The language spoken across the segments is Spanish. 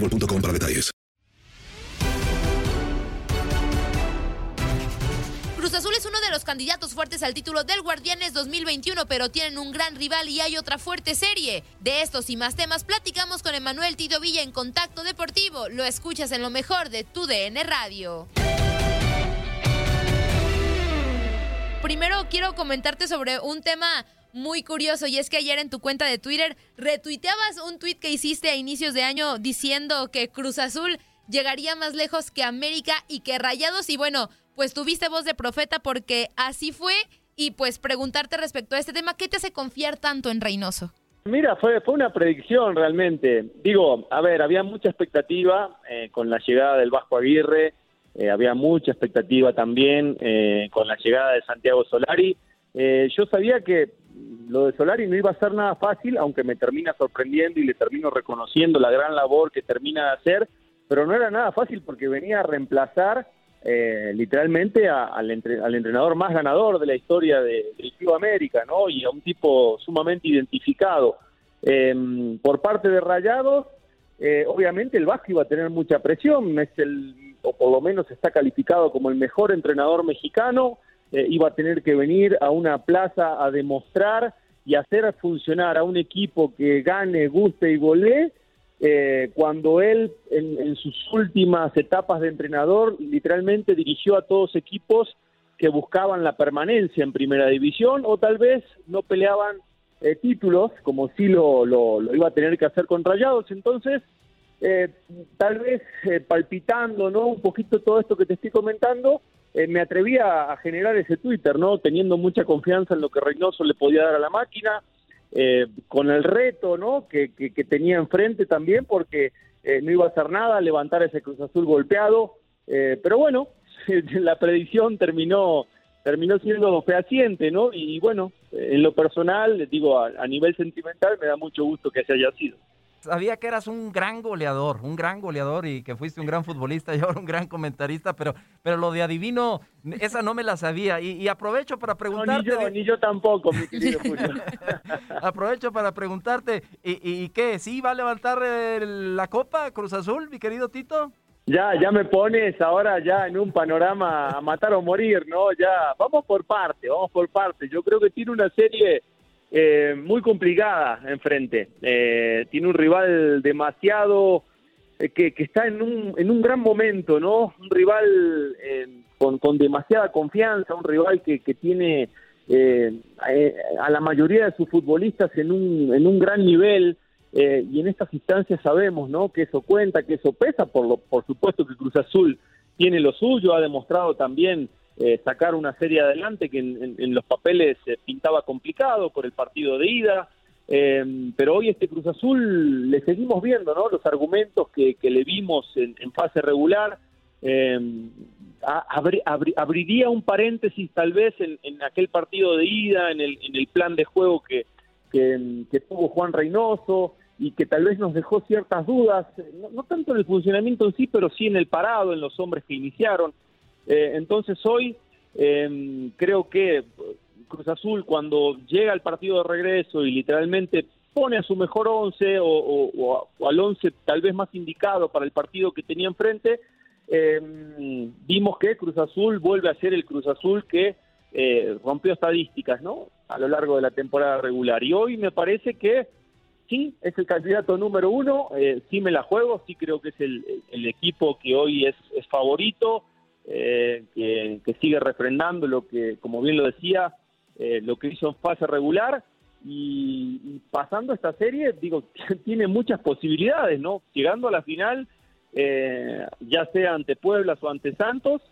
boostmobile.com para detalles. Cruz Azul es uno de los candidatos fuertes al título del Guardianes 2021, pero tienen un gran rival y hay otra fuerte serie. De estos y más temas platicamos con Emanuel Tito Villa en Contacto Deportivo. Lo escuchas en lo mejor de tu DN Radio. Primero quiero comentarte sobre un tema muy curioso y es que ayer en tu cuenta de Twitter retuiteabas un tweet que hiciste a inicios de año diciendo que Cruz Azul llegaría más lejos que América y que Rayados y bueno, pues tuviste voz de profeta porque así fue y pues preguntarte respecto a este tema, ¿qué te hace confiar tanto en Reynoso? Mira, fue, fue una predicción realmente. Digo, a ver, había mucha expectativa eh, con la llegada del Vasco Aguirre, eh, había mucha expectativa también eh, con la llegada de Santiago Solari. Yo sabía que lo de Solari no iba a ser nada fácil, aunque me termina sorprendiendo y le termino reconociendo la gran labor que termina de hacer, pero no era nada fácil porque venía a reemplazar eh, literalmente al, entre- al entrenador más ganador de la historia de, del Club América, ¿no? Y a un tipo sumamente identificado. Eh, por parte de Rayados, eh, obviamente el Vasco iba a tener mucha presión, es el, o por lo menos está calificado como el mejor entrenador mexicano, eh, iba a tener que venir a una plaza a demostrar y hacer funcionar a un equipo que gane, guste y golee, eh, cuando él en, en sus últimas etapas de entrenador literalmente dirigió a todos equipos que buscaban la permanencia en primera división o tal vez no peleaban eh, títulos como sí lo, lo, lo iba a tener que hacer con Rayados. Entonces, eh, tal vez eh, palpitando no un poquito todo esto que te estoy comentando, eh, me atreví a, generar ese Twitter, ¿no? Teniendo mucha confianza en lo que Reynoso le podía dar a la máquina, eh, con el reto, ¿no? Que, que, que tenía enfrente también, porque eh, no iba a hacer nada, levantar ese Cruz Azul golpeado, eh, pero bueno, la predicción terminó terminó siendo fehaciente, ¿no? Y bueno, en lo personal, digo, a, a nivel sentimental, me da mucho gusto que se haya sido. Sabía que eras un gran goleador, un gran goleador y que fuiste un gran futbolista y ahora un gran comentarista, pero, pero lo de adivino, esa no me la sabía. Y, y aprovecho para No, preguntarte. ni yo, ni yo tampoco, mi querido. Aprovecho para preguntarte, ¿y, y qué? ¿Sí va a levantar eh, la copa Cruz Azul, mi querido Tito? Ya, ya me pones ahora ya en un panorama a matar o morir, ¿no? Ya, vamos por parte, vamos por parte. Yo creo que tiene una serie eh, muy complicada enfrente. Eh, tiene un rival demasiado eh, que, que está en un, en un gran momento, ¿no? Un rival eh, con, con demasiada confianza, un rival que, que tiene eh, a la mayoría de sus futbolistas en un, en un gran nivel. y en estas instancias sabemos, ¿no? Que eso cuenta, que eso pesa, por, lo, por supuesto que Cruz Azul tiene lo suyo, ha demostrado también eh, sacar una serie adelante que en, los papeles se pintaba complicado por el partido de ida, eh, pero hoy este Cruz Azul le seguimos viendo, ¿no? Los argumentos que, le vimos en, fase regular. Eh, abriría un paréntesis tal vez en, aquel partido de ida, en el, en el plan de juego que, que, tuvo Juan Reynoso y que tal vez nos dejó ciertas dudas, no, tanto en el funcionamiento en sí, pero sí en el parado, en los hombres que iniciaron. Eh, entonces hoy em, creo que Cruz Azul cuando llega al partido de regreso y literalmente pone a su mejor once o, al once tal vez más indicado para el partido que tenía enfrente, eh, vimos que Cruz Azul vuelve a ser el Cruz Azul que eh, rompió estadísticas, ¿no? A lo largo de la temporada regular. Y hoy me parece que sí, es el candidato número uno, eh, sí me la juego, sí creo que es el, equipo que hoy es, favorito, eh, que, sigue refrendando lo que, como bien lo decía, eh, lo que hizo en fase regular. Y, pasando esta serie, digo, tiene muchas posibilidades, ¿no? Llegando a la final, ya sea ante Puebla o ante Santos,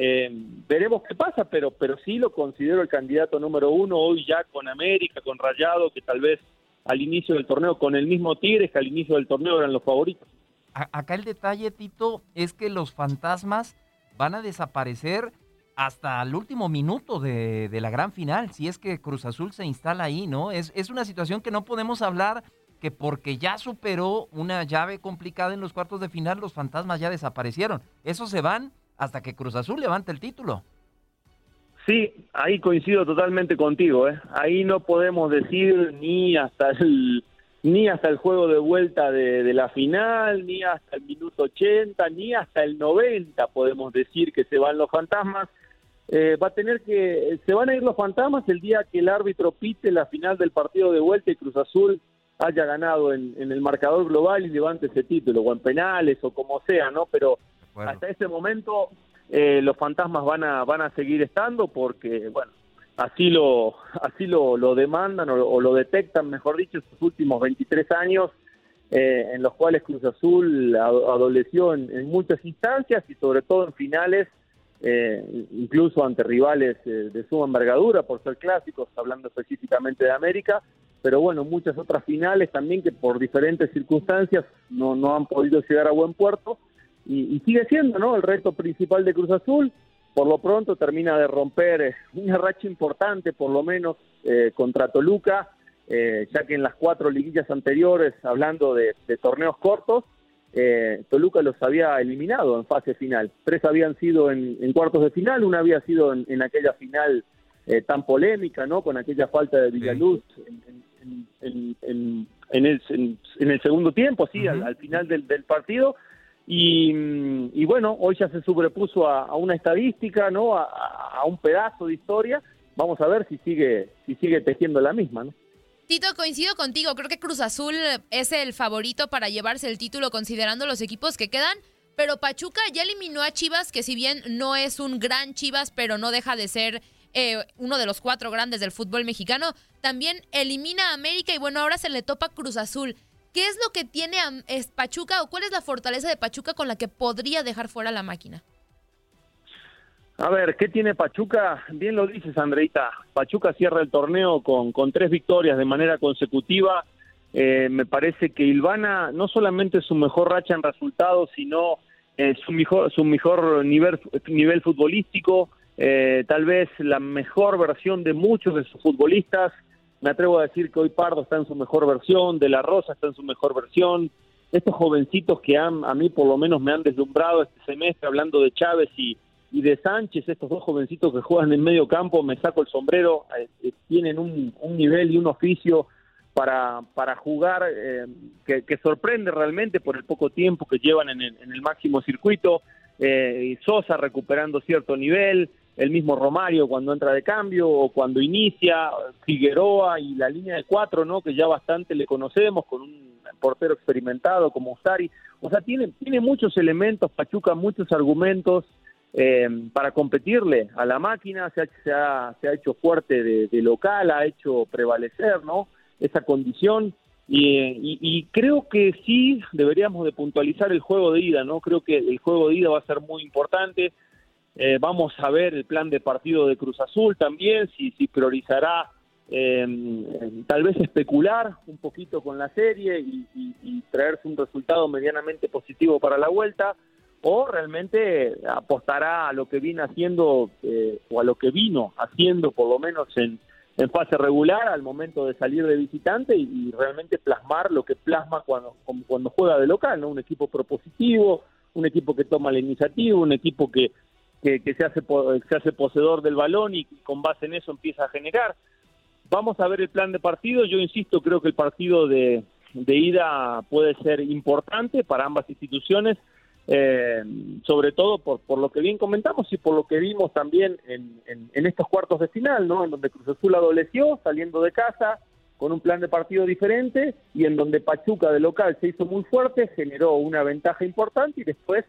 eh, veremos qué pasa, pero, pero sí lo considero el candidato número uno hoy ya con América, con Rayado, que tal vez al inicio del torneo, con el mismo Tigres que al inicio del torneo eran los favoritos. acá el detalle, Tito, es que los fantasmas van a desaparecer hasta el último minuto de, la gran final, si es que Cruz Azul se instala ahí, ¿no? Es, es una situación que no podemos hablar que porque ya superó una llave complicada en los cuartos de final, los fantasmas ya desaparecieron. Esos se van hasta que Cruz Azul levante el título. Sí, ahí coincido totalmente contigo. ¿eh? Ahí no podemos decir ni hasta el ni hasta el juego de vuelta de, la final, ni hasta el minuto 80, ni hasta el 90 podemos decir que se van los fantasmas. Eh, va a tener que se van a ir los fantasmas el día que el árbitro pite la final del partido de vuelta y Cruz Azul haya ganado en, en el marcador global y levante ese título, o en penales o como sea, ¿no? Pero hasta ese momento eh, los fantasmas van a van a seguir estando porque bueno así lo así lo, lo demandan o, lo detectan mejor dicho estos últimos 23 años eh, en los cuales Cruz Azul adoleció en, muchas instancias y sobre todo en finales eh, incluso ante rivales de suma envergadura por ser clásicos hablando específicamente de América pero bueno muchas otras finales también que por diferentes circunstancias no no han podido llegar a buen puerto y, sigue siendo ¿no? el reto principal de Cruz Azul. Por lo pronto termina de romper eh, una racha importante, por lo menos, eh, contra Toluca, eh, ya que en las cuatro liguillas anteriores, hablando de, torneos cortos, Toluca los había eliminado en fase final. Tres habían sido en, cuartos de final, una había sido en, aquella final tan polémica, ¿no? Con aquella falta de Villaluz en, el, segundo tiempo, sí, al, final del partido y, bueno, hoy ya se sobrepuso a, una estadística, ¿no? A, un pedazo de historia. Vamos a ver si sigue, si sigue tejiendo la misma, ¿no? Tito, coincido contigo. Creo que Cruz Azul es el favorito para llevarse el título considerando los equipos que quedan. Pero Pachuca ya eliminó a Chivas, que si bien no es un gran Chivas, pero no deja de ser eh, uno de los cuatro grandes del fútbol mexicano. También elimina a América y bueno, ahora se le topa Cruz Azul. ¿Qué es lo que tiene Pachuca o cuál es la fortaleza de Pachuca con la que podría dejar fuera la máquina? A ver, ¿qué tiene Pachuca? Bien lo dices, Andreita. Pachuca cierra el torneo con, con tres victorias de manera consecutiva. Eh, me parece que Ilvana no solamente su mejor racha en resultados, sino eh, su mejor, su mejor nivel, nivel futbolístico, eh, tal vez la mejor versión de muchos de sus futbolistas me atrevo a decir que hoy Pardo está en su mejor versión, De La Rosa está en su mejor versión, estos jovencitos que han, a mí por lo menos me han deslumbrado este semestre, hablando de Chávez y, y de Sánchez, estos dos jovencitos que juegan en medio campo, me saco el sombrero, eh, eh, tienen un, nivel y un oficio para, para jugar eh, que, sorprende realmente por el poco tiempo que llevan en el, máximo circuito, Sosa recuperando cierto nivel, el mismo Romario cuando entra de cambio o cuando inicia, Figueroa y la línea de cuatro, ¿no? Que ya bastante le conocemos con un portero experimentado como Ustari. O sea, tiene, tiene muchos elementos, Pachuca, muchos argumentos eh, para competirle a la máquina, se ha, se ha, se ha hecho fuerte de, local, ha hecho prevalecer, ¿no? Esa condición. Y, y, creo que sí deberíamos de puntualizar el juego de ida, ¿no? Creo que el juego de ida va a ser muy importante. Eh, vamos a ver el plan de partido de Cruz Azul también, si, si priorizará eh, tal vez especular un poquito con la serie y, traerse un resultado medianamente positivo para la vuelta, o realmente apostará a lo que viene haciendo eh, o a lo que vino haciendo por lo menos en, en fase regular al momento de salir de visitante y, realmente plasmar lo que plasma cuando, cuando juega de local, ¿no? Un equipo propositivo, un equipo que toma la iniciativa, un equipo que, que, se, hace, se hace poseedor del balón y con base en eso empieza a generar. Vamos a ver el plan de partido. Yo insisto, creo que el partido de, ida puede ser importante para ambas instituciones, eh, sobre todo por, por lo que bien comentamos y por lo que vimos también en, en, estos cuartos de final, ¿no? En donde Cruz Azul adoleció saliendo de casa con un plan de partido diferente y en donde Pachuca de local se hizo muy fuerte, generó una ventaja importante y después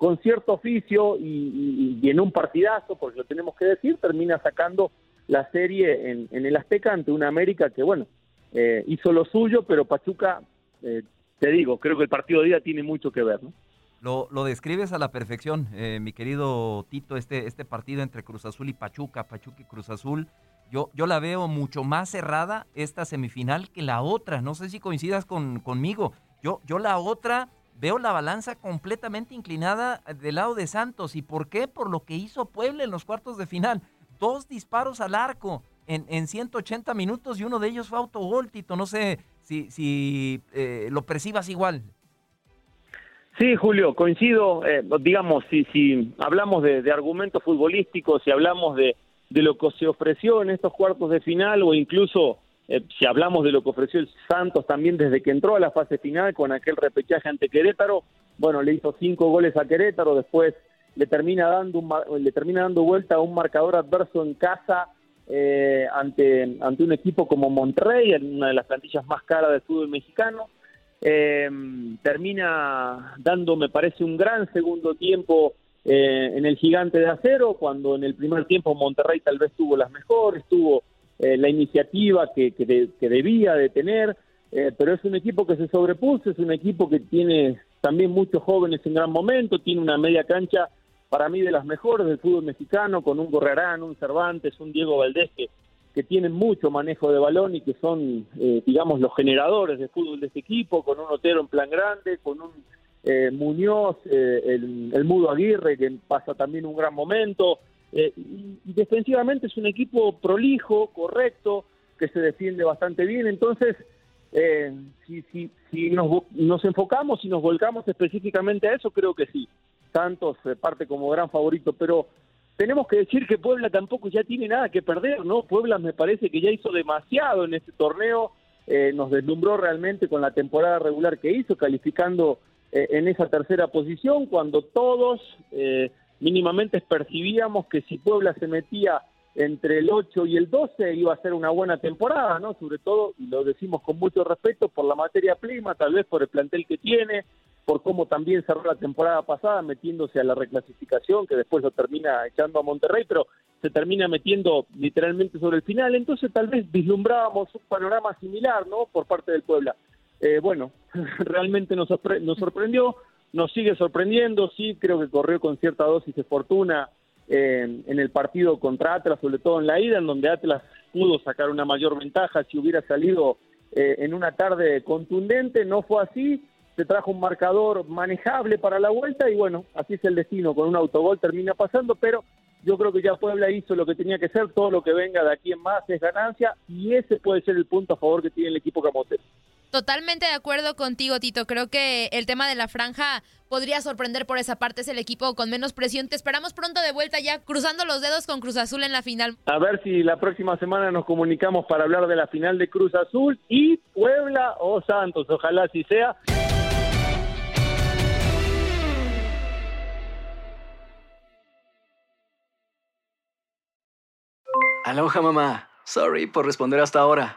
con cierto oficio y, en un partidazo, porque lo tenemos que decir, termina sacando la serie en, el Azteca ante una América que, bueno, eh, hizo lo suyo, pero Pachuca, eh, te digo, creo que el partido de día tiene mucho que ver, ¿no? Lo, lo describes a la perfección, eh, mi querido Tito, este, este partido entre Cruz Azul y Pachuca, Pachuca y Cruz Azul. Yo, yo la veo mucho más cerrada esta semifinal que la otra. No sé si coincidas con, conmigo. Yo, yo la otra veo la balanza completamente inclinada del lado de Santos. ¿Y por qué? Por lo que hizo Puebla en los cuartos de final dos disparos al arco en, en 180 minutos y uno de ellos fue autogol, Tito. No sé si, si eh, lo percibas igual. Sí, Julio, coincido. Eh, digamos, si, si hablamos de, argumentos futbolísticos, si hablamos de, de, lo que se ofreció en estos cuartos de final o incluso eh, si hablamos de lo que ofreció el Santos también desde que entró a la fase final con aquel repechaje ante Querétaro, bueno, le hizo cinco goles a Querétaro, después le termina dando un, le termina dando vuelta a un marcador adverso en casa eh, ante ante un equipo como Monterrey, una de las plantillas más caras del fútbol mexicano. Eh, termina dando, me parece, un gran segundo tiempo eh, en el gigante de acero, cuando en el primer tiempo Monterrey tal vez tuvo las mejores, tuvo la iniciativa que, que, debía de tener, pero es un equipo que se sobrepuso, es un equipo que tiene también muchos jóvenes en gran momento, tiene una media cancha para mí de las mejores del fútbol mexicano, con un Gorrerán, un Cervantes, un Diego Valdés, que, que tienen mucho manejo de balón y que son, eh, digamos, los generadores de fútbol de este equipo, con un Otero en plan grande, con un eh, Muñoz, eh, el, Mudo Aguirre, que pasa también un gran momento. Y, defensivamente es un equipo prolijo, correcto, que se defiende bastante bien. Entonces, si, si, si nos, enfocamos y nos volcamos específicamente a eso, creo que sí. Santos parte como gran favorito, pero tenemos que decir que Puebla tampoco ya tiene nada que perder, ¿no? Puebla me parece que ya hizo demasiado en este torneo, eh, nos deslumbró realmente con la temporada regular que hizo, calificando eh, en esa tercera posición, cuando todos eh, mínimamente percibíamos que si Puebla se metía entre el 8 y el 12 iba a ser una buena temporada, ¿no? Sobre todo, y lo decimos con mucho respeto, por la materia prima, tal vez por el plantel que tiene, por cómo también cerró la temporada pasada metiéndose a la reclasificación, que después lo termina echando a Monterrey, pero se termina metiendo literalmente sobre el final, entonces tal vez vislumbrábamos un panorama similar, ¿no? Por parte del Puebla. Eh, bueno, realmente nos, nos sorprendió, nos sigue sorprendiendo, sí, creo que corrió con cierta dosis de fortuna eh, en el partido contra Atlas, sobre todo en la ida, en donde Atlas pudo sacar una mayor ventaja. Si hubiera salido eh, en una tarde contundente, no fue así, se trajo un marcador manejable para la vuelta y bueno, así es el destino, con un autogol termina pasando, pero yo creo que ya Puebla hizo lo que tenía que ser, todo lo que venga de aquí en más es ganancia y ese puede ser el punto a favor que tiene el equipo camotero. Totalmente de acuerdo contigo, Tito. Creo que el tema de la franja podría sorprender por esa parte. Es el equipo con menos presión. Te esperamos pronto de vuelta ya, cruzando los dedos con Cruz Azul en la final. A ver si la próxima semana nos comunicamos para hablar de la final de Cruz Azul y Puebla o Santos. Ojalá así sea. Aloha mamá. Sorry por responder hasta ahora.